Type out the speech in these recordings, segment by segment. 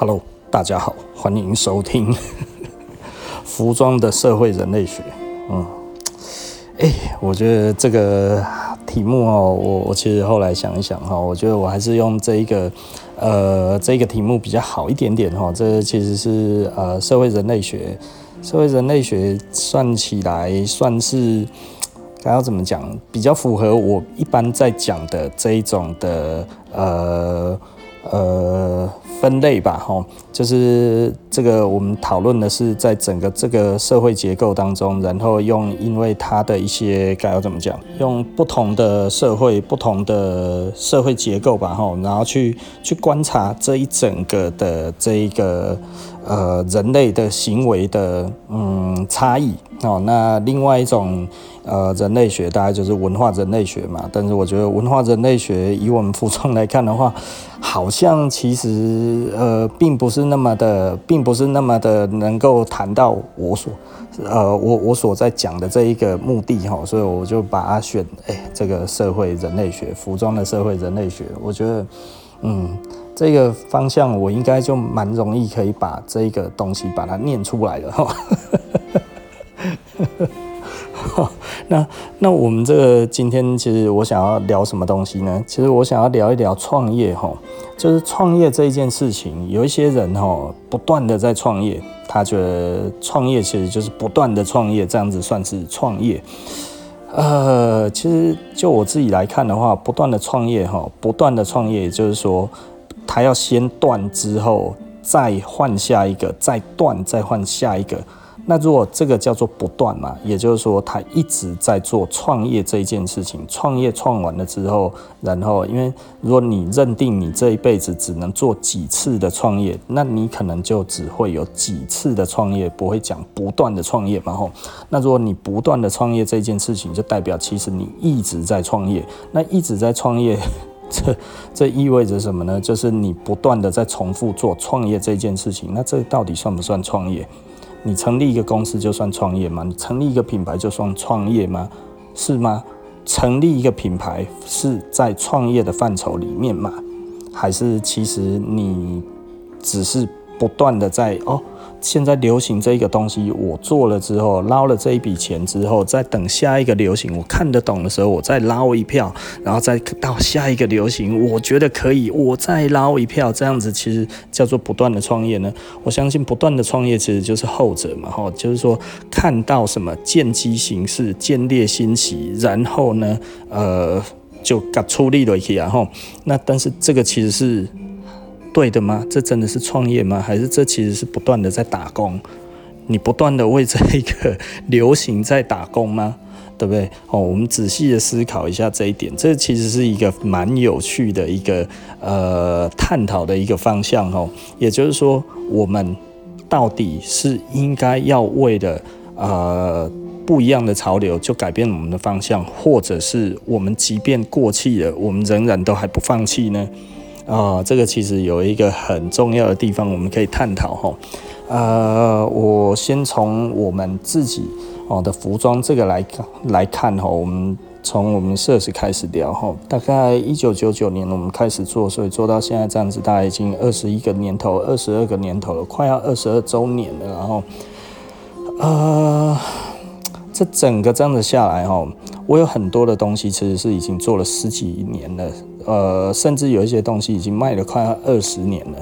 Hello，大家好，欢迎收听 服装的社会人类学。嗯，哎、欸，我觉得这个题目哦，我我其实后来想一想哈，我觉得我还是用这一个呃这一个题目比较好一点点哈。这其实是呃社会人类学，社会人类学算起来算是该要怎么讲，比较符合我一般在讲的这一种的呃呃。分类吧，吼，就是这个我们讨论的是在整个这个社会结构当中，然后用因为它的一些该要怎么讲，用不同的社会、不同的社会结构吧，吼，然后去去观察这一整个的这一个呃人类的行为的嗯差异哦。那另外一种。呃，人类学大概就是文化人类学嘛，但是我觉得文化人类学以我们服装来看的话，好像其实呃，并不是那么的，并不是那么的能够谈到我所呃我我所在讲的这一个目的哈，所以我就把它选哎、这个社会人类学，服装的社会人类学，我觉得嗯，这个方向我应该就蛮容易可以把这个东西把它念出来了 哈。那那我们这个今天其实我想要聊什么东西呢？其实我想要聊一聊创业哈，就是创业这一件事情，有一些人哈不断的在创业，他觉得创业其实就是不断的创业，这样子算是创业。呃，其实就我自己来看的话，不断的创业哈，不断的创业，也就是说，他要先断之后再换下一个，再断再换下一个。那如果这个叫做不断嘛，也就是说他一直在做创业这一件事情，创业创完了之后，然后因为如果你认定你这一辈子只能做几次的创业，那你可能就只会有几次的创业，不会讲不断的创业嘛吼。那如果你不断的创业这件事情，就代表其实你一直在创业。那一直在创业，这这意味着什么呢？就是你不断的在重复做创业这件事情。那这到底算不算创业？你成立一个公司就算创业吗？你成立一个品牌就算创业吗？是吗？成立一个品牌是在创业的范畴里面吗？还是其实你只是不断的在哦？现在流行这个东西，我做了之后捞了这一笔钱之后，再等下一个流行，我看得懂的时候，我再捞一票，然后再到下一个流行，我觉得可以，我再捞一票，这样子其实叫做不断的创业呢。我相信不断的创业其实就是后者嘛，哈，就是说看到什么见机行事，见猎心喜，然后呢，呃，就给出力了起来，哈。那但是这个其实是。对的吗？这真的是创业吗？还是这其实是不断的在打工？你不断的为这一个 流行在打工吗？对不对？哦，我们仔细的思考一下这一点，这其实是一个蛮有趣的一个呃探讨的一个方向哦。也就是说，我们到底是应该要为了呃不一样的潮流就改变我们的方向，或者是我们即便过气了，我们仍然都还不放弃呢？啊、这个其实有一个很重要的地方，我们可以探讨哈。呃，我先从我们自己哦的服装这个来来看哈，我们从我们设计开始聊哈。大概一九九九年我们开始做，所以做到现在这样子，大概已经二十一个年头，二十二个年头了，快要二十二周年了。然后，呃，这整个这样子下来哈，我有很多的东西其实是已经做了十几年了。呃，甚至有一些东西已经卖了快二十年了。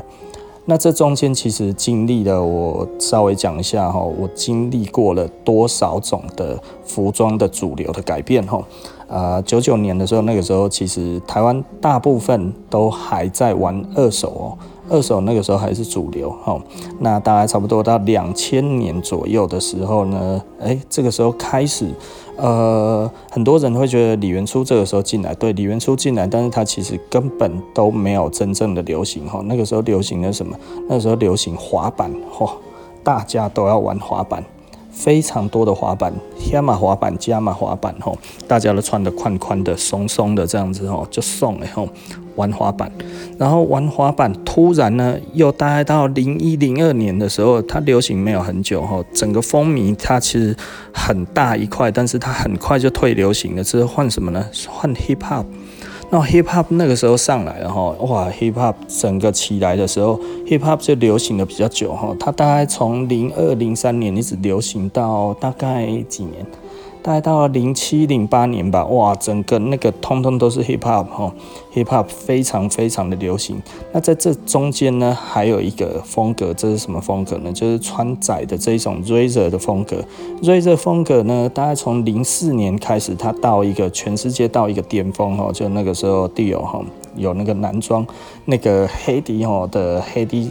那这中间其实经历了，我稍微讲一下哈，我经历过了多少种的服装的主流的改变哈。呃，九九年的时候，那个时候其实台湾大部分都还在玩二手哦，二手那个时候还是主流哈。那大概差不多到两千年左右的时候呢，哎，这个时候开始。呃，很多人会觉得李元初这个时候进来，对，李元初进来，但是他其实根本都没有真正的流行哈。那个时候流行的什么？那时候流行滑板，嚯，大家都要玩滑板。非常多的滑板，天马滑板、加马滑板，吼，大家都穿的宽宽的、松松的这样子，吼，就送了，吼，玩滑板。然后玩滑板，突然呢，又大概到零一零二年的时候，它流行没有很久，吼，整个风靡它其实很大一块，但是它很快就退流行了。之后换什么呢？换 hip hop。那 hip hop 那个时候上来了哈，哇，hip hop 整个起来的时候，hip hop 就流行的比较久哈，它大概从零二零三年一直流行到大概几年？大概到了零七零八年吧，哇，整个那个通通都是 hip hop 哈，hip hop 非常非常的流行。那在这中间呢，还有一个风格，这是什么风格呢？就是川仔的这一种 razer 的风格。razer 风格呢，大概从零四年开始，它到一个全世界到一个巅峰哈，就那个时候 Dior 哈有那个男装那个黑迪哈的黑迪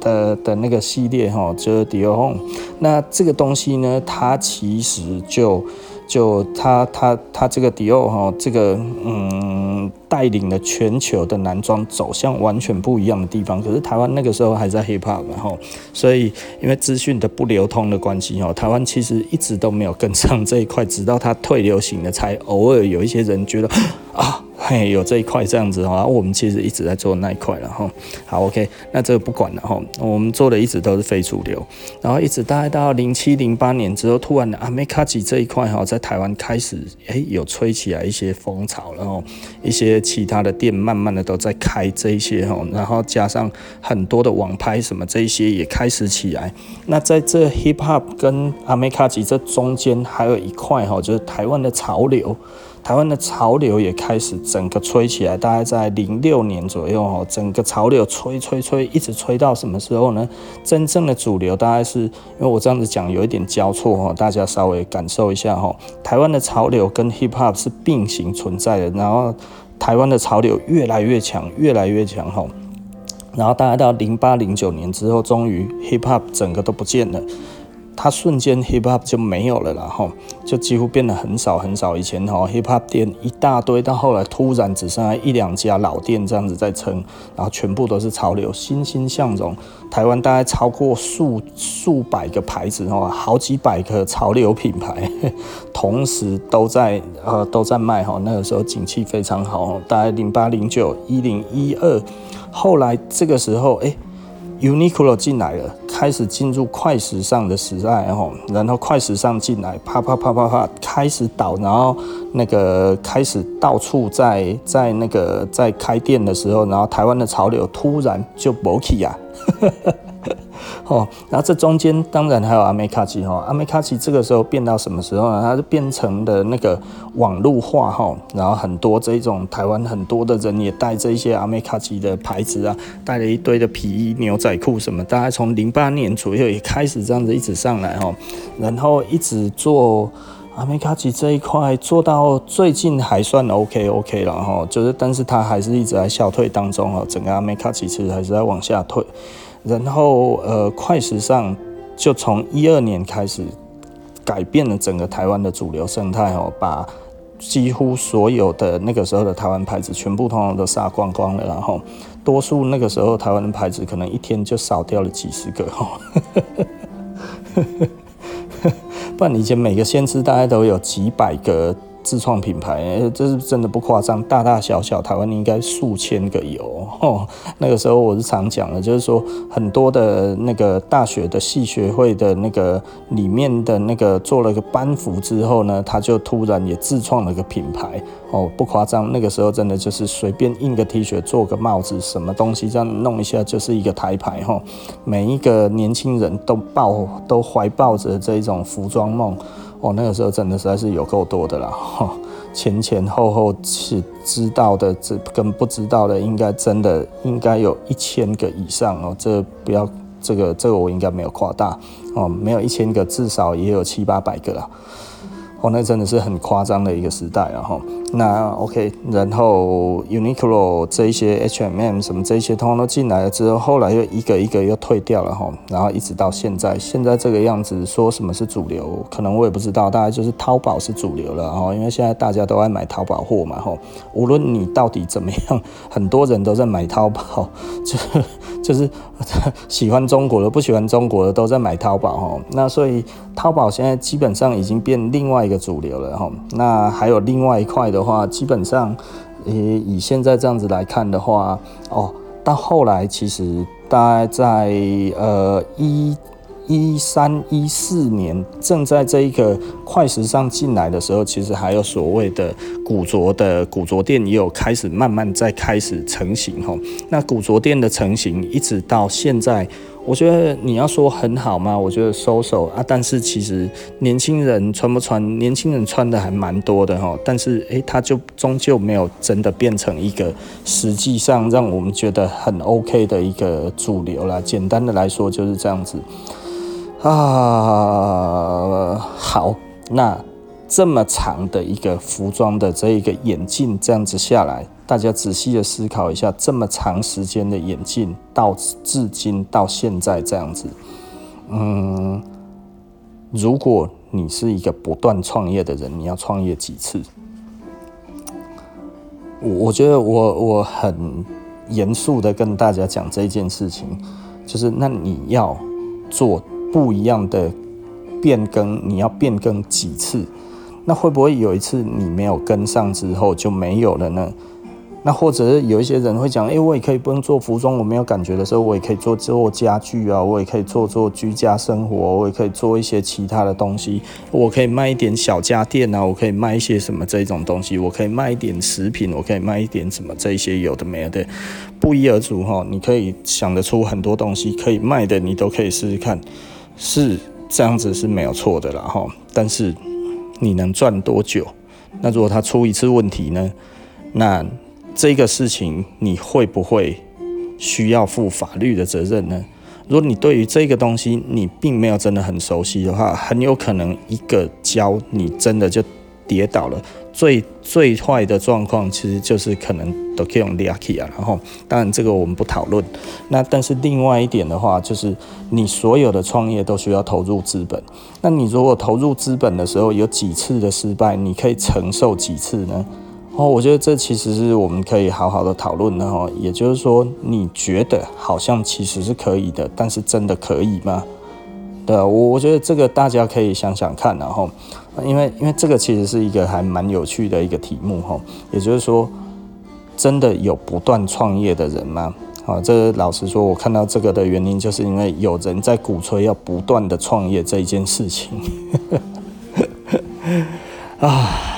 的的那个系列哈，就是 Dior。那这个东西呢，它其实就就他他他这个迪奥哈，这个嗯带领了全球的男装走向完全不一样的地方。可是台湾那个时候还在 hip hop，然后所以因为资讯的不流通的关系哦，台湾其实一直都没有跟上这一块，直到他退流行了，才偶尔有一些人觉得啊。嘿，有这一块这样子哈，我们其实一直在做那一块了哈。好，OK，那这个不管了哈，我们做的一直都是非主流，然后一直大概到零七零八年之后，突然的阿美卡吉这一块哈，在台湾开始哎有吹起来一些风潮，然后一些其他的店慢慢的都在开这一些哈，然后加上很多的网拍什么这一些也开始起来。那在这 hip hop 跟阿美卡吉这中间还有一块哈，就是台湾的潮流。台湾的潮流也开始整个吹起来，大概在零六年左右哈，整个潮流吹吹吹，一直吹到什么时候呢？真正的主流大概是，因为我这样子讲有一点交错哈，大家稍微感受一下哈。台湾的潮流跟 hip hop 是并行存在的，然后台湾的潮流越来越强，越来越强哈，然后大概到零八零九年之后，终于 hip hop 整个都不见了。它瞬间 hip hop 就没有了，然后就几乎变得很少很少。以前哈 hip hop 店一大堆，到后来突然只剩下一两家老店这样子在撑，然后全部都是潮流，欣欣向荣。台湾大概超过数数百个牌子哈，好几百个潮流品牌，同时都在呃都在卖哈。那个时候景气非常好，大概零八零九一零一二，后来这个时候哎。Uniqlo 进来了，开始进入快时尚的时代，哦，然后快时尚进来，啪啪啪啪啪，开始倒，然后那个开始到处在在那个在开店的时候，然后台湾的潮流突然就勃起啊。哦，然后这中间当然还有阿美卡奇哈，阿美卡奇这个时候变到什么时候呢？它就变成的那个网络化哈，然后很多这种台湾很多的人也带着一些阿美卡奇的牌子啊，带了一堆的皮衣、牛仔裤什么，大概从零八年左右也开始这样子一直上来哈，然后一直做阿美卡奇这一块做到最近还算 OK OK 了哈，就是但是它还是一直在消退当中哈，整个阿美卡奇其实还是在往下退。然后，呃，快时尚就从一二年开始改变了整个台湾的主流生态哦，把几乎所有的那个时候的台湾牌子全部通通都杀光光了。然后，多数那个时候台湾的牌子可能一天就少掉了几十个哈，不然以前每个县市大概都有几百个。自创品牌，这是真的不夸张，大大小小台湾应该数千个有。哦，那个时候我是常讲的，就是说很多的那个大学的系学会的那个里面的那个做了个班服之后呢，他就突然也自创了个品牌。哦，不夸张，那个时候真的就是随便印个 T 恤，做个帽子，什么东西这样弄一下就是一个台牌。哈，每一个年轻人都抱都怀抱着这一种服装梦。哦，那个时候真的实在是有够多的啦，哈，前前后后是知道的，这跟不知道的，应该真的应该有一千个以上哦。这不要这个这个我应该没有夸大哦，没有一千个，至少也有七八百个啦。哦，那真的是很夸张的一个时代了哈。那 OK，然后 Uniqlo 这一些 H&M 什么这些通通都进来了之后，后来又一个一个又退掉了哈。然后一直到现在，现在这个样子，说什么是主流，可能我也不知道。大概就是淘宝是主流了哈，因为现在大家都爱买淘宝货嘛哈。无论你到底怎么样，很多人都在买淘宝，就是 就是喜欢中国的、不喜欢中国的都在买淘宝哈。那所以淘宝现在基本上已经变另外一个主流了哈，那还有另外一块的话，基本上，诶，以现在这样子来看的话，哦，到后来其实大概在呃一一三一四年正在这一个快时尚进来的时候，其实还有所谓的古着的古着店也有开始慢慢在开始成型吼。那古着店的成型一直到现在。我觉得你要说很好吗？我觉得收手啊，但是其实年轻人穿不穿？年轻人穿的还蛮多的哈，但是诶，他就终究没有真的变成一个实际上让我们觉得很 OK 的一个主流啦。简单的来说就是这样子啊。好，那这么长的一个服装的这一个眼镜，这样子下来。大家仔细的思考一下，这么长时间的演进到至今到现在这样子，嗯，如果你是一个不断创业的人，你要创业几次？我我觉得我我很严肃的跟大家讲这件事情，就是那你要做不一样的变更，你要变更几次？那会不会有一次你没有跟上之后就没有了呢？那或者是有一些人会讲，诶、我也可以不用做服装，我没有感觉的时候，我也可以做做家具啊，我也可以做做居家生活，我也可以做一些其他的东西，我可以卖一点小家电啊，我可以卖一些什么这种东西，我可以卖一点食品，我可以卖一点什么这些有的没的，不一而足哈。你可以想得出很多东西可以卖的，你都可以试试看，是这样子是没有错的啦哈。但是你能赚多久？那如果他出一次问题呢？那这个事情你会不会需要负法律的责任呢？如果你对于这个东西你并没有真的很熟悉的话，很有可能一个跤你真的就跌倒了。最最坏的状况其实就是可能都可以用 lucky 啊。然后当然这个我们不讨论。那但是另外一点的话，就是你所有的创业都需要投入资本。那你如果投入资本的时候有几次的失败，你可以承受几次呢？哦，我觉得这其实是我们可以好好的讨论的哈。也就是说，你觉得好像其实是可以的，但是真的可以吗？对，我我觉得这个大家可以想想看，然后，因为因为这个其实是一个还蛮有趣的一个题目哈。也就是说，真的有不断创业的人吗？啊，这老实说，我看到这个的原因，就是因为有人在鼓吹要不断的创业这一件事情。啊。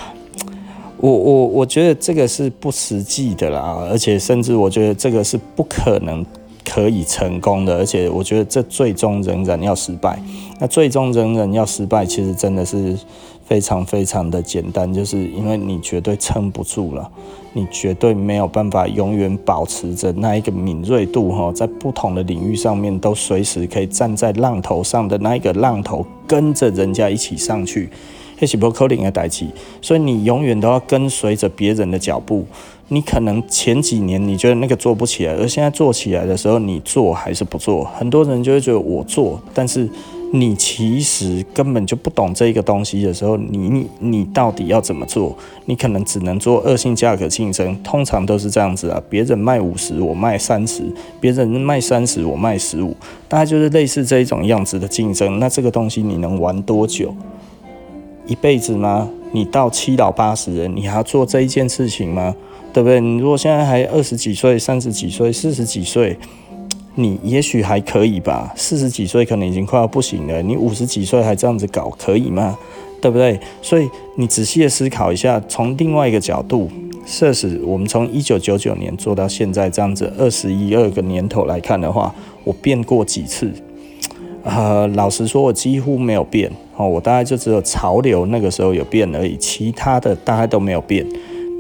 我我我觉得这个是不实际的啦，而且甚至我觉得这个是不可能可以成功的，而且我觉得这最终仍然要失败。那最终仍然要失败，其实真的是非常非常的简单，就是因为你绝对撑不住了，你绝对没有办法永远保持着那一个敏锐度哈，在不同的领域上面都随时可以站在浪头上的那一个浪头，跟着人家一起上去。这是不可能的代志，所以你永远都要跟随着别人的脚步。你可能前几年你觉得那个做不起来，而现在做起来的时候，你做还是不做？很多人就会觉得我做，但是你其实根本就不懂这个东西的时候，你你你到底要怎么做？你可能只能做恶性价格竞争，通常都是这样子啊。别人卖五十，我卖三十；别人卖三十，我卖十五。大概就是类似这一种样子的竞争。那这个东西你能玩多久？一辈子吗？你到七老八十人，你还要做这一件事情吗？对不对？你如果现在还二十几岁、三十几岁、四十几岁，你也许还可以吧。四十几岁可能已经快要不行了，你五十几岁还这样子搞，可以吗？对不对？所以你仔细的思考一下，从另外一个角度，设使我们从一九九九年做到现在这样子二十一二个年头来看的话，我变过几次？呃，老实说，我几乎没有变。哦，我大概就只有潮流那个时候有变而已，其他的大概都没有变。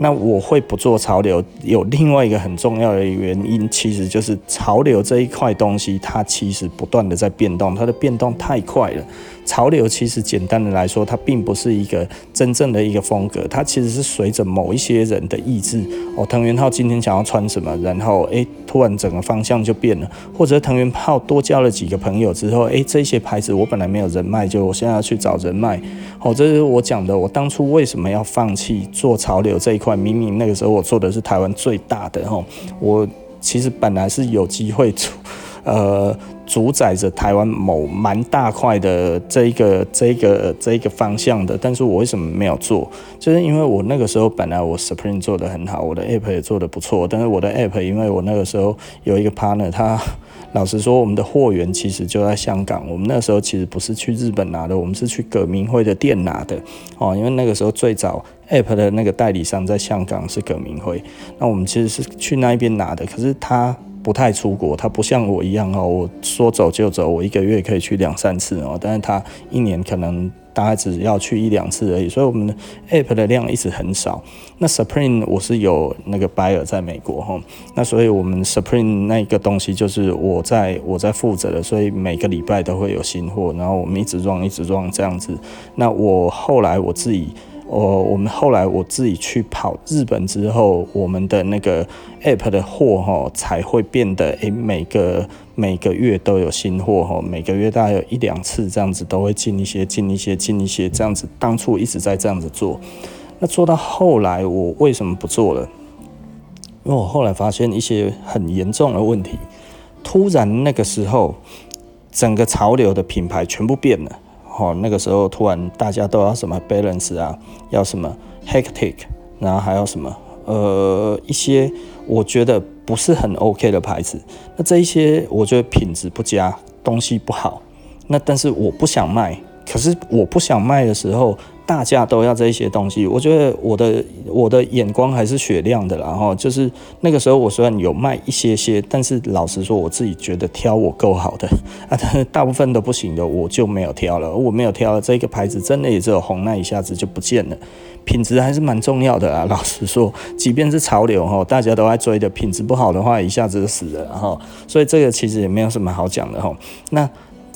那我会不做潮流，有另外一个很重要的原因，其实就是潮流这一块东西，它其实不断的在变动，它的变动太快了。潮流其实简单的来说，它并不是一个真正的一个风格，它其实是随着某一些人的意志。哦，藤原浩今天想要穿什么，然后诶、突然整个方向就变了。或者藤原浩多交了几个朋友之后，诶、这些牌子我本来没有人脉，就我现在要去找人脉。哦，这是我讲的，我当初为什么要放弃做潮流这一块？明明那个时候我做的是台湾最大的。哦，我其实本来是有机会出，呃。主宰着台湾某蛮大块的这一个这一个这一个方向的，但是我为什么没有做？就是因为我那个时候本来我 Supreme 做得很好，我的 App 也做得不错，但是我的 App 因为我那个时候有一个 partner，他 老实说，我们的货源其实就在香港，我们那时候其实不是去日本拿的，我们是去葛明辉的店拿的哦，因为那个时候最早 App 的那个代理商在香港是葛明辉，那我们其实是去那一边拿的，可是他。不太出国，他不像我一样哦，我说走就走，我一个月可以去两三次哦，但是他一年可能大概只要去一两次而已，所以我们的 App 的量一直很少。那 Supreme 我是有那个 buyer 在美国哈，那所以我们 Supreme 那个东西就是我在我在负责的，所以每个礼拜都会有新货，然后我们一直 run 一直 run 这样子。那我后来我自己。我我们后来我自己去跑日本之后，我们的那个 app 的货哈才会变得诶，每个每个月都有新货哈，每个月大概有一两次这样子都会进一些进一些进一些这样子，当初一直在这样子做，那做到后来我为什么不做了？因为我后来发现一些很严重的问题，突然那个时候整个潮流的品牌全部变了。哦，那个时候突然大家都要什么 balance 啊，要什么 hectic，然后还有什么呃一些我觉得不是很 OK 的牌子，那这一些我觉得品质不佳，东西不好，那但是我不想卖，可是我不想卖的时候。大家都要这一些东西，我觉得我的我的眼光还是雪亮的啦，然后就是那个时候我虽然有卖一些些，但是老实说我自己觉得挑我够好的啊，但是大部分都不行的，我就没有挑了。我没有挑了这个牌子，真的也只有红，那一下子就不见了。品质还是蛮重要的啊，老实说，即便是潮流哈，大家都在追的，品质不好的话，一下子就死了，然后所以这个其实也没有什么好讲的哈。那。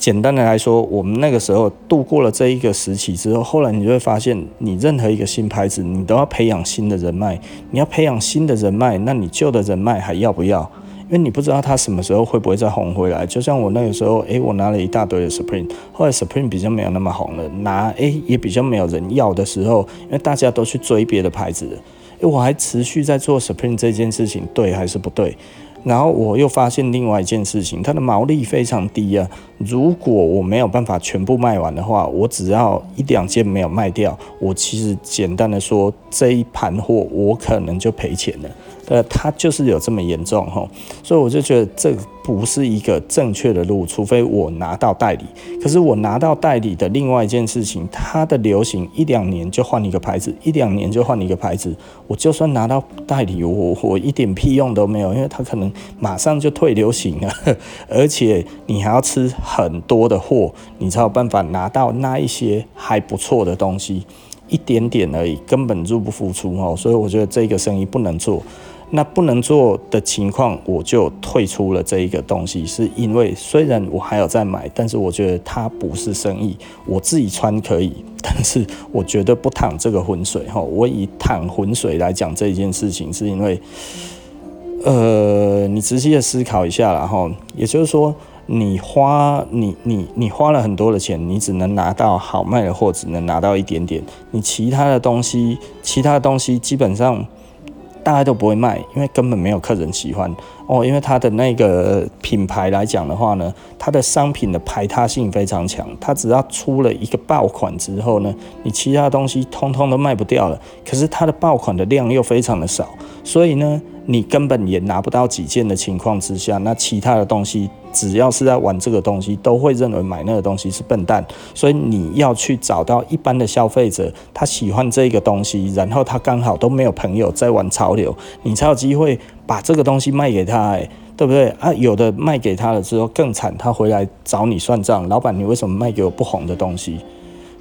简单的来说，我们那个时候度过了这一个时期之后，后来你就会发现，你任何一个新牌子，你都要培养新的人脉。你要培养新的人脉，那你旧的人脉还要不要？因为你不知道他什么时候会不会再红回来。就像我那个时候，诶、欸，我拿了一大堆的 Supreme，后来 Supreme 比较没有那么红了，拿诶、欸、也比较没有人要的时候，因为大家都去追别的牌子了，诶、欸，我还持续在做 Supreme 这件事情，对还是不对？然后我又发现另外一件事情，它的毛利非常低啊。如果我没有办法全部卖完的话，我只要一两件没有卖掉，我其实简单的说，这一盘货我可能就赔钱了。呃，它就是有这么严重哈，所以我就觉得这不是一个正确的路，除非我拿到代理。可是我拿到代理的另外一件事情，它的流行一两年就换一个牌子，一两年就换一个牌子。我就算拿到代理，我我一点屁用都没有，因为它可能马上就退流行了，而且你还要吃很多的货，你才有办法拿到那一些还不错的东西，一点点而已，根本入不敷出哦。所以我觉得这个生意不能做。那不能做的情况，我就退出了这一个东西，是因为虽然我还有在买，但是我觉得它不是生意，我自己穿可以，但是我绝对不淌这个浑水哈。我以淌浑水来讲这一件事情，是因为，呃，你仔细的思考一下然后，也就是说，你花你你你花了很多的钱，你只能拿到好卖的货，只能拿到一点点，你其他的东西，其他的东西基本上。大概都不会卖，因为根本没有客人喜欢。哦。因为它的那个品牌来讲的话呢，它的商品的排他性非常强。它只要出了一个爆款之后呢，你其他东西通通都卖不掉了。可是它的爆款的量又非常的少，所以呢，你根本也拿不到几件的情况之下，那其他的东西。只要是在玩这个东西，都会认为买那个东西是笨蛋，所以你要去找到一般的消费者，他喜欢这个东西，然后他刚好都没有朋友在玩潮流，你才有机会把这个东西卖给他，欸，对不对啊？有的卖给他了之后更惨，他回来找你算账，老板，你为什么卖给我不红的东西？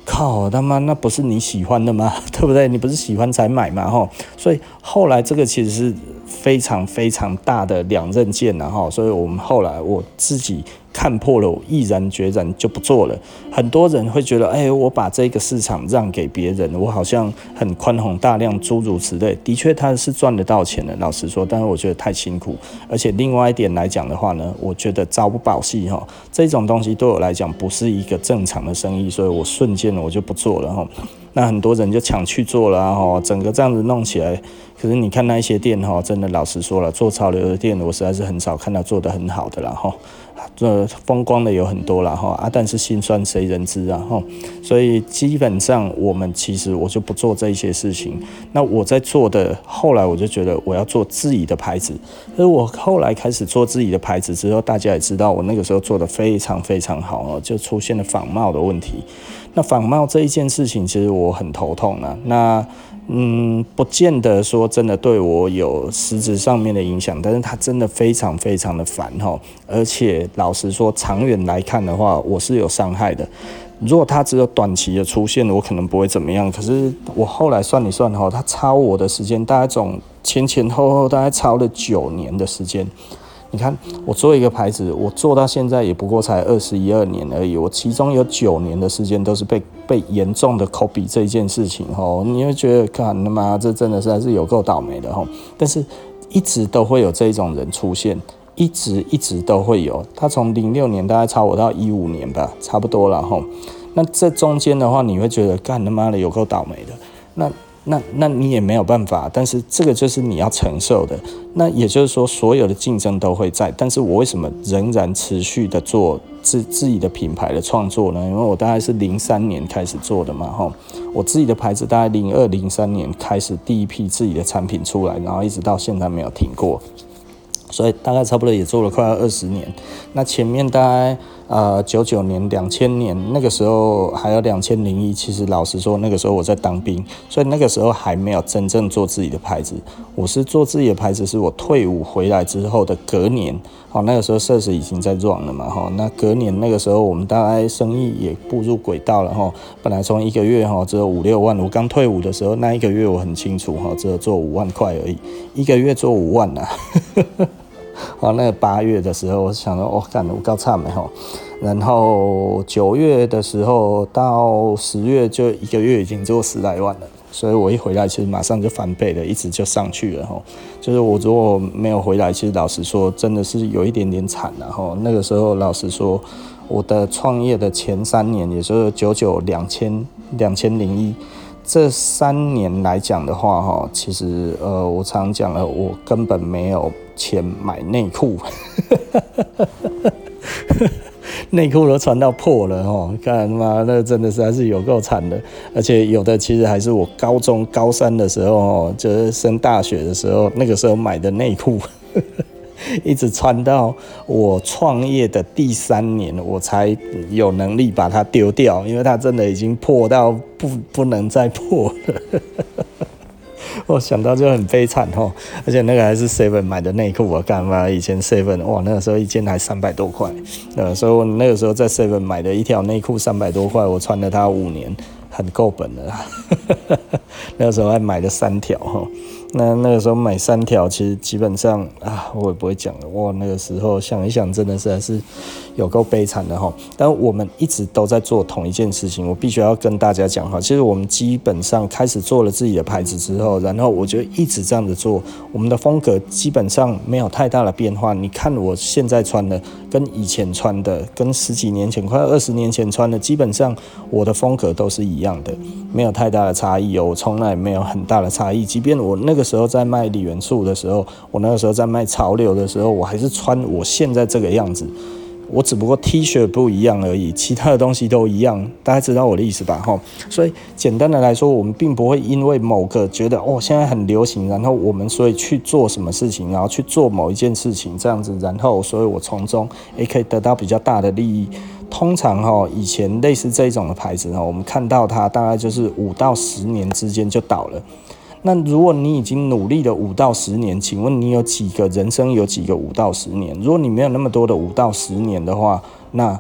靠他妈，那不是你喜欢的吗？对不对？你不是喜欢才买吗？吼，所以后来这个其实是非常非常大的两刃剑，然后，所以我们后来我自己。看破了，我毅然决然就不做了。很多人会觉得，哎，我把这个市场让给别人，我好像很宽宏大量，诸如此类。的确，他是赚得到钱的，老实说。但是我觉得太辛苦，而且另外一点来讲的话呢，我觉得朝不保夕哈。这种东西对我来讲不是一个正常的生意，所以我瞬间我就不做了哈。那很多人就抢去做了哈，整个这样子弄起来。可是你看那一些店哈，真的老实说了，做潮流的店，我实在是很少看到做得很好的了哈。这风光的有很多了哈啊，但是心酸谁人知啊哈，所以基本上我们其实我就不做这一些事情。那我在做的，后来我就觉得我要做自己的牌子。所以我后来开始做自己的牌子之后，大家也知道我那个时候做的非常非常好哦，就出现了仿冒的问题。那仿冒这一件事情，其实我很头痛啊。那嗯，不见得说真的对我有实质上面的影响，但是它真的非常非常的烦哈。而且老实说，长远来看的话，我是有伤害的。如果它只有短期的出现，我可能不会怎么样。可是我后来算一算哈，它超我的时间大概总前前后后大概超了九年的时间。你看，我做一个牌子，我做到现在也不过才二十一二年而已。我其中有九年的时间都是被被严重的 copy 这一件事情吼，你会觉得，看他妈这真的是还是有够倒霉的吼。但是一直都会有这种人出现，一直一直都会有。他从零六年大概超我到一五年吧，差不多了吼。那这中间的话，你会觉得，干他妈的有够倒霉的。那那那你也没有办法，但是这个就是你要承受的。那也就是说，所有的竞争都会在，但是我为什么仍然持续的做自自己的品牌的创作呢？因为我大概是零三年开始做的嘛，吼，我自己的牌子大概零二零三年开始第一批自己的产品出来，然后一直到现在没有停过，所以大概差不多也做了快要二十年。那前面大概。呃，九九年、两千年那个时候，还有两千零一，其实老实说，那个时候我在当兵，所以那个时候还没有真正做自己的牌子。我是做自己的牌子，是我退伍回来之后的隔年。哦，那个时候设施已经在壮了嘛，哈，那隔年那个时候，我们大概生意也步入轨道了，哈。本来从一个月哈只有五六万，我刚退伍的时候，那一个月我很清楚，哈，只有做五万块而已，一个月做五万呐。哦，那个八月的时候，我想说，我、哦、干，我高差没吼。然后九月的时候到十月，就一个月已经做十来万了。所以我一回来，其实马上就翻倍了，一直就上去了吼。就是我如果没有回来，其实老实说，真的是有一点点惨了吼。那个时候，老实说，我的创业的前三年，也就是九九、两千、两千零一。这三年来讲的话，哈，其实呃，我常讲了，我根本没有钱买内裤，内裤都穿到破了，哦，看妈，那真的是还是有够惨的，而且有的其实还是我高中高三的时候，哦，就是升大学的时候，那个时候买的内裤。一直穿到我创业的第三年，我才有能力把它丢掉，因为它真的已经破到不不能再破了。我想到就很悲惨哦，而且那个还是 Seven 买的内裤，我干嘛？以前 Seven 哇，那个时候一件还三百多块，呃，所以我那个时候在 Seven 买的一条内裤三百多块，我穿了它五年，很够本了。那个时候还买了三条哈。那那个时候买三条，其实基本上啊，我也不会讲了。哇，那个时候想一想，真的是还是有够悲惨的哈。但我们一直都在做同一件事情，我必须要跟大家讲哈。其实我们基本上开始做了自己的牌子之后，然后我就一直这样子做。我们的风格基本上没有太大的变化。你看我现在穿的，跟以前穿的，跟十几年前、快二十年前穿的，基本上我的风格都是一样的，没有太大的差异哦。我从来没有很大的差异，即便我那个。时候在卖李元素的时候，我那个时候在卖潮流的时候，我还是穿我现在这个样子，我只不过 T 恤不一样而已，其他的东西都一样，大家知道我的意思吧？哈，所以简单的来说，我们并不会因为某个觉得哦现在很流行，然后我们所以去做什么事情，然后去做某一件事情这样子，然后所以我从中也可以得到比较大的利益。通常哈，以前类似这种的牌子哈，我们看到它大概就是五到十年之间就倒了。那如果你已经努力了五到十年，请问你有几个人生有几个五到十年？如果你没有那么多的五到十年的话，那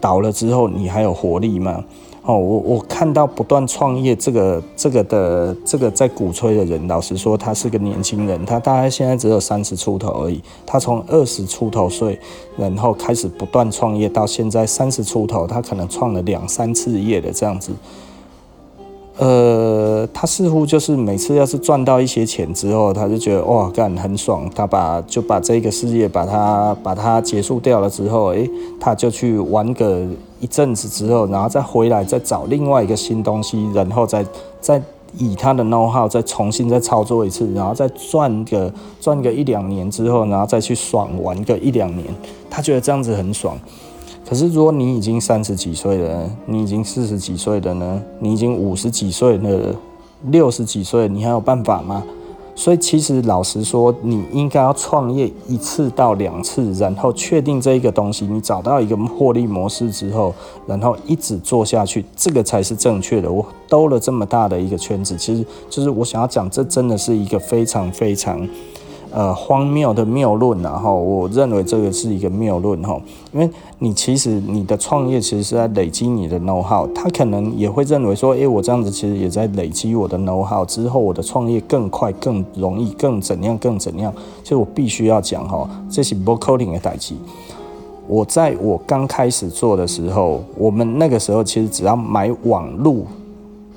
倒了之后你还有活力吗？哦，我我看到不断创业这个这个的这个在鼓吹的人，老实说，他是个年轻人，他大概现在只有三十出头而已。他从二十出头岁，然后开始不断创业，到现在三十出头，他可能创了两三次业的这样子。呃，他似乎就是每次要是赚到一些钱之后，他就觉得哇，干很爽。他把就把这个事业把它把它结束掉了之后，诶，他就去玩个一阵子之后，然后再回来再找另外一个新东西，然后再再以他的 know how 再重新再操作一次，然后再赚个赚个一两年之后，然后再去爽玩个一两年，他觉得这样子很爽。可是如果你已经三十几岁了，你已经四十几岁了呢？你已经五十几岁了，六十几岁，你还有办法吗？所以其实老实说，你应该要创业一次到两次，然后确定这一个东西，你找到一个获利模式之后，然后一直做下去，这个才是正确的。我兜了这么大的一个圈子，其实就是我想要讲，这真的是一个非常非常。呃，荒谬的谬论，然后我认为这个是一个谬论哈，因为你其实你的创业其实是在累积你的 know how，他可能也会认为说，诶，我这样子其实也在累积我的 know how，之后我的创业更快、更容易、更怎样、更怎样，所以我必须要讲哈，这是不 coding 的代际。我在我刚开始做的时候，我们那个时候其实只要买网路。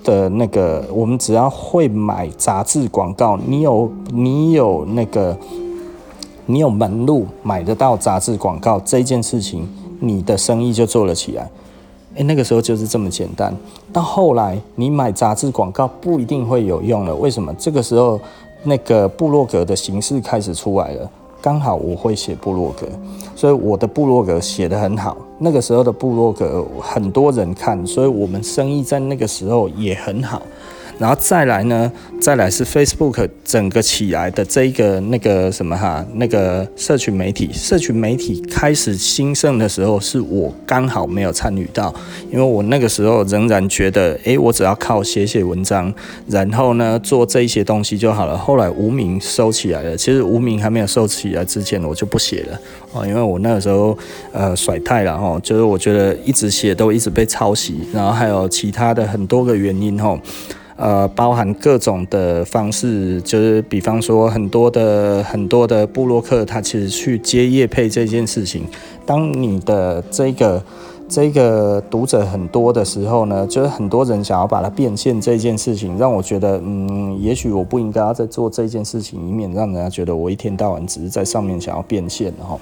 的那个，我们只要会买杂志广告，你有你有那个，你有门路买得到杂志广告这件事情，你的生意就做了起来。诶，那个时候就是这么简单。到后来，你买杂志广告不一定会有用了，为什么？这个时候，那个部落格的形式开始出来了。刚好我会写部落格，所以我的部落格写得很好。那个时候的布洛格很多人看，所以我们生意在那个时候也很好。然后再来呢，再来是 Facebook 整个起来的这一个那个什么哈，那个社群媒体，社群媒体开始兴盛的时候，是我刚好没有参与到，因为我那个时候仍然觉得，诶，我只要靠写写文章，然后呢做这一些东西就好了。后来无名收起来了，其实无名还没有收起来之前，我就不写了哦，因为我那个时候呃甩太了哈，就是我觉得一直写都一直被抄袭，然后还有其他的很多个原因哈。呃，包含各种的方式，就是比方说很多的很多的部落客，他其实去接业配这件事情，当你的这个这个读者很多的时候呢，就是很多人想要把它变现这件事情，让我觉得，嗯，也许我不应该要再做这件事情，以免让人家觉得我一天到晚只是在上面想要变现，哈。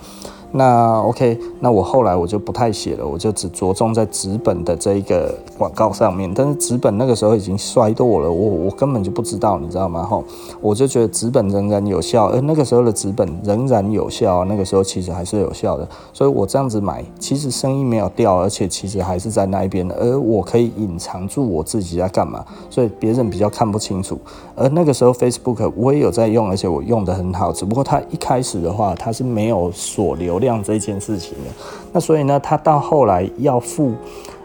那 OK，那我后来我就不太写了，我就只着重在纸本的这一个广告上面。但是纸本那个时候已经衰落了，我我根本就不知道，你知道吗？吼，我就觉得纸本仍然有效，而那个时候的纸本仍然有效，那个时候其实还是有效的。所以我这样子买，其实生意没有掉，而且其实还是在那一边的，而我可以隐藏住我自己在干嘛，所以别人比较看不清楚。而那个时候 Facebook 我也有在用，而且我用的很好，只不过它一开始的话，它是没有锁流量。这件事情的，那所以呢，他到后来要付，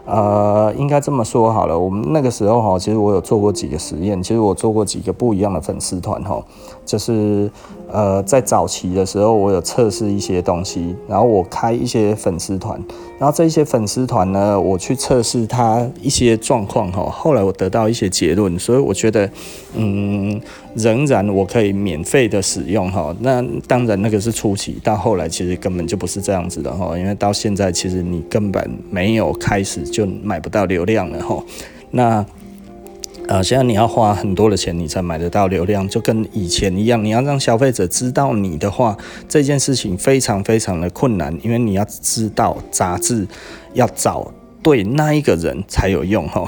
呃，应该这么说好了。我们那个时候哈，其实我有做过几个实验，其实我做过几个不一样的粉丝团哈，就是。呃，在早期的时候，我有测试一些东西，然后我开一些粉丝团，然后这些粉丝团呢，我去测试它一些状况哈。后来我得到一些结论，所以我觉得，嗯，仍然我可以免费的使用哈。那当然那个是初期，到后来其实根本就不是这样子的哈，因为到现在其实你根本没有开始就买不到流量了哈。那呃，现在你要花很多的钱，你才买得到流量，就跟以前一样。你要让消费者知道你的话，这件事情非常非常的困难，因为你要知道杂志要找对那一个人才有用哈。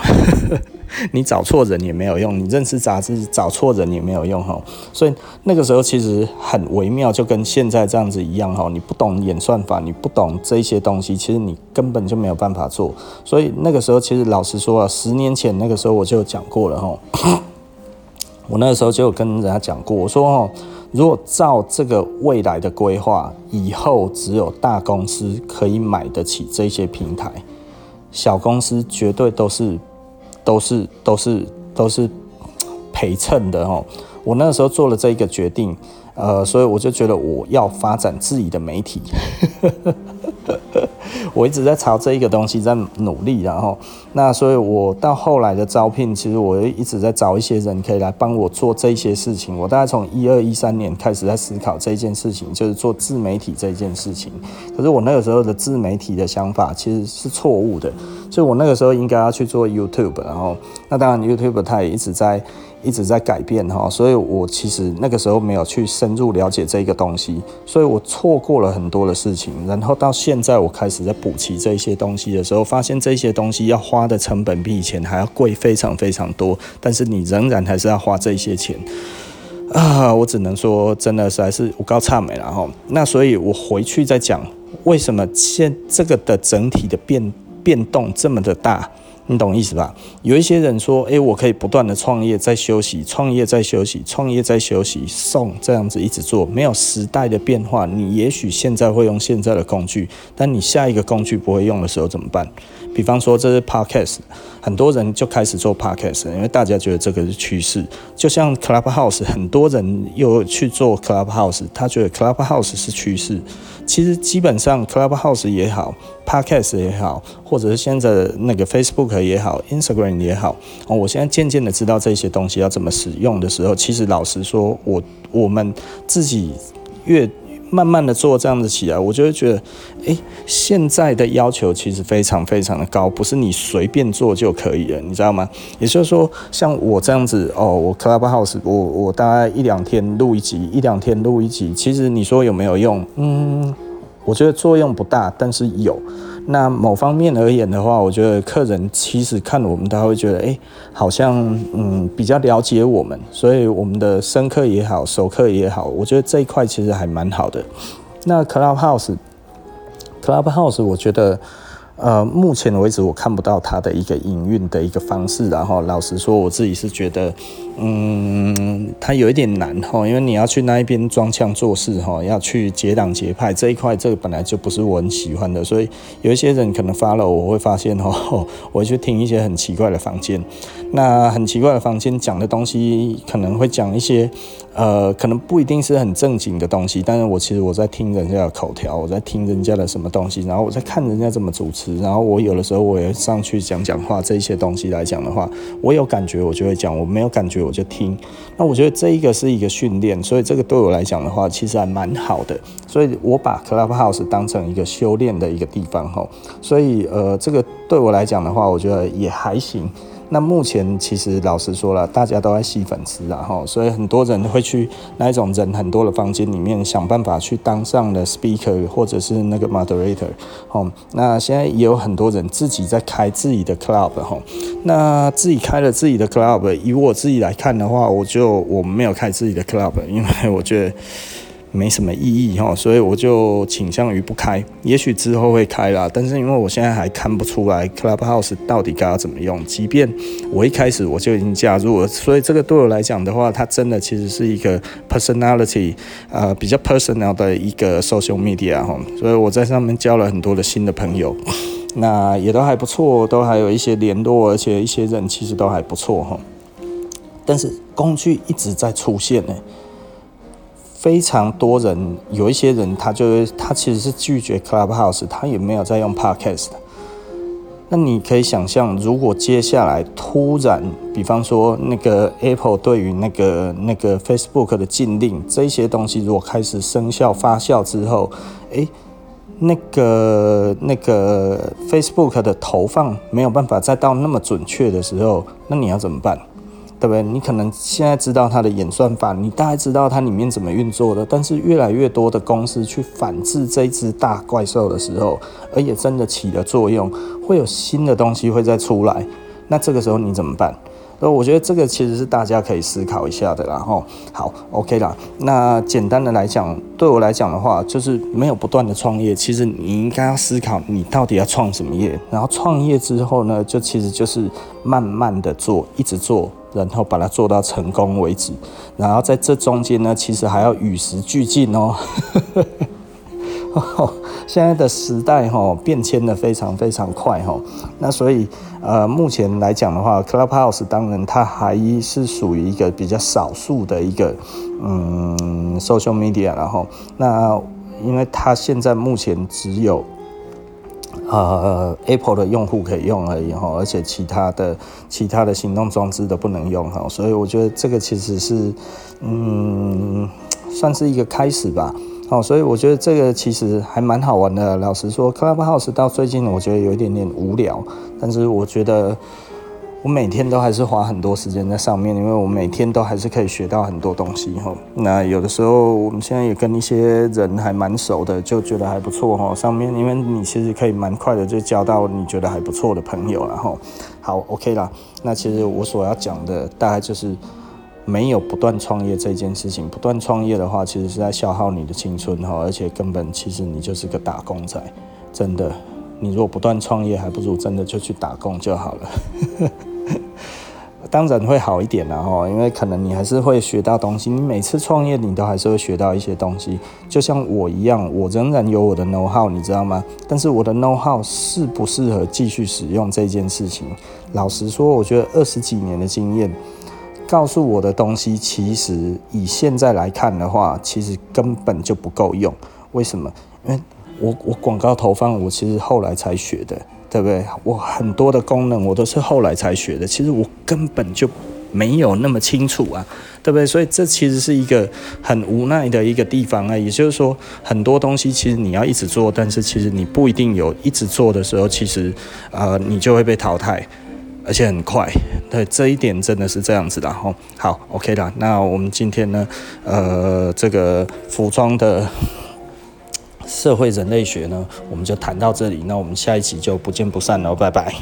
你找错人也没有用，你认识杂志找错人也没有用哈，所以那个时候其实很微妙，就跟现在这样子一样哈。你不懂演算法，你不懂这些东西，其实你根本就没有办法做。所以那个时候其实老实说啊，十年前那个时候我就讲过了哈。我那个时候就有跟人家讲过，我说哈，如果照这个未来的规划，以后只有大公司可以买得起这些平台，小公司绝对都是。都是都是都是陪衬的哦。我那时候做了这一个决定，呃，所以我就觉得我要发展自己的媒体。我一直在朝这一个东西在努力，然后那所以，我到后来的招聘，其实我一直在找一些人可以来帮我做这些事情。我大概从一二一三年开始在思考这件事情，就是做自媒体这件事情。可是我那个时候的自媒体的想法其实是错误的，所以我那个时候应该要去做 YouTube，然后那当然 YouTube 它也一直在。一直在改变哈，所以我其实那个时候没有去深入了解这个东西，所以我错过了很多的事情。然后到现在我开始在补齐这些东西的时候，发现这些东西要花的成本比以前还要贵非常非常多，但是你仍然还是要花这些钱啊！我只能说，真的实在是我高差美了哈。那所以我回去再讲，为什么现这个的整体的变变动这么的大？你懂意思吧？有一些人说，诶，我可以不断的创业，再休息，创业再休息，创业再休息，送这样子一直做，没有时代的变化。你也许现在会用现在的工具，但你下一个工具不会用的时候怎么办？比方说，这是 Podcast，很多人就开始做 Podcast，因为大家觉得这个是趋势。就像 Clubhouse，很多人又去做 Clubhouse，他觉得 Clubhouse 是趋势。其实基本上，Clubhouse 也好，Podcast 也好，或者是现在的那个 Facebook 也好，Instagram 也好，哦，我现在渐渐的知道这些东西要怎么使用的时候，其实老实说，我我们自己越慢慢的做这样子起来，我就会觉得，诶，现在的要求其实非常非常的高，不是你随便做就可以了，你知道吗？也就是说，像我这样子，哦，我 Clubhouse，我我大概一两天录一集，一两天录一集，其实你说有没有用？嗯，我觉得作用不大，但是有。那某方面而言的话，我觉得客人其实看我们，他会觉得，哎，好像嗯比较了解我们，所以我们的生客也好，熟客也好，我觉得这一块其实还蛮好的。那 Clubhouse，Clubhouse，我觉得。呃，目前为止我看不到它的一个营运的一个方式，然后老实说，我自己是觉得，嗯，它有一点难哈，因为你要去那一边装腔作势哈，要去结党结派这一块，这个本来就不是我很喜欢的，所以有一些人可能发了，我会发现哈，我会去听一些很奇怪的房间，那很奇怪的房间讲的东西可能会讲一些。呃，可能不一定是很正经的东西，但是我其实我在听人家的口条，我在听人家的什么东西，然后我在看人家怎么主持，然后我有的时候我也上去讲讲话，这些东西来讲的话，我有感觉我就会讲，我没有感觉我就听。那我觉得这一个是一个训练，所以这个对我来讲的话，其实还蛮好的。所以我把 Clubhouse 当成一个修炼的一个地方哈，所以呃，这个对我来讲的话，我觉得也还行。那目前其实老实说了，大家都在吸粉丝啊，哈，所以很多人会去那一种人很多的房间里面想办法去当上的 speaker 或者是那个 moderator，哦，那现在也有很多人自己在开自己的 club，哈，那自己开了自己的 club，以我自己来看的话，我就我没有开自己的 club，因为我觉得。没什么意义哈，所以我就倾向于不开。也许之后会开啦，但是因为我现在还看不出来 Clubhouse 到底该要怎么用。即便我一开始我就已经加入了，所以这个对我来讲的话，它真的其实是一个 personality，呃，比较 personal 的一个 social media 哈。所以我在上面交了很多的新的朋友，那也都还不错，都还有一些联络，而且一些人其实都还不错哈。但是工具一直在出现呢。非常多人，有一些人，他就是他其实是拒绝 Clubhouse，他也没有在用 Podcast。那你可以想象，如果接下来突然，比方说那个 Apple 对于那个那个 Facebook 的禁令，这些东西如果开始生效发酵之后，诶，那个那个 Facebook 的投放没有办法再到那么准确的时候，那你要怎么办？对不对？你可能现在知道它的演算法，你大概知道它里面怎么运作的，但是越来越多的公司去反制这一只大怪兽的时候，而且真的起了作用，会有新的东西会再出来，那这个时候你怎么办？所以我觉得这个其实是大家可以思考一下的啦。吼，好，OK 啦。那简单的来讲，对我来讲的话，就是没有不断的创业，其实你应该要思考你到底要创什么业，然后创业之后呢，就其实就是慢慢的做，一直做。然后把它做到成功为止，然后在这中间呢，其实还要与时俱进哦。现在的时代哈变迁的非常非常快哈，那所以呃目前来讲的话，Clubhouse 当然它还是属于一个比较少数的一个嗯 social media，然后那因为它现在目前只有。呃，Apple 的用户可以用而已哈，而且其他的其他的行动装置都不能用哈，所以我觉得这个其实是，嗯，算是一个开始吧。哦，所以我觉得这个其实还蛮好玩的。老实说，Clubhouse 到最近我觉得有一点点无聊，但是我觉得我每天都还是花很多时间在上面，因为我每天都还是可以学到很多东西哈。那有的时候我们现在也跟一些人还蛮熟的，就觉得还不错哈。上面因为你其实可以蛮快的就交到你觉得还不错的朋友了哈。好，OK 啦。那其实我所要讲的大概就是没有不断创业这件事情。不断创业的话，其实是在消耗你的青春哈，而且根本其实你就是个打工仔，真的。你如果不断创业，还不如真的就去打工就好了。当然会好一点啦，哈，因为可能你还是会学到东西。你每次创业，你都还是会学到一些东西。就像我一样，我仍然有我的 know how，你知道吗？但是我的 know how 适不适合继续使用这件事情，老实说，我觉得二十几年的经验告诉我的东西，其实以现在来看的话，其实根本就不够用。为什么？因为我我广告投放，我其实后来才学的。对不对？我很多的功能我都是后来才学的，其实我根本就没有那么清楚啊，对不对？所以这其实是一个很无奈的一个地方啊。也就是说，很多东西其实你要一直做，但是其实你不一定有一直做的时候，其实呃你就会被淘汰，而且很快。对，这一点真的是这样子的哈。好，OK 啦。那我们今天呢，呃，这个服装的。社会人类学呢，我们就谈到这里。那我们下一期就不见不散了，拜拜。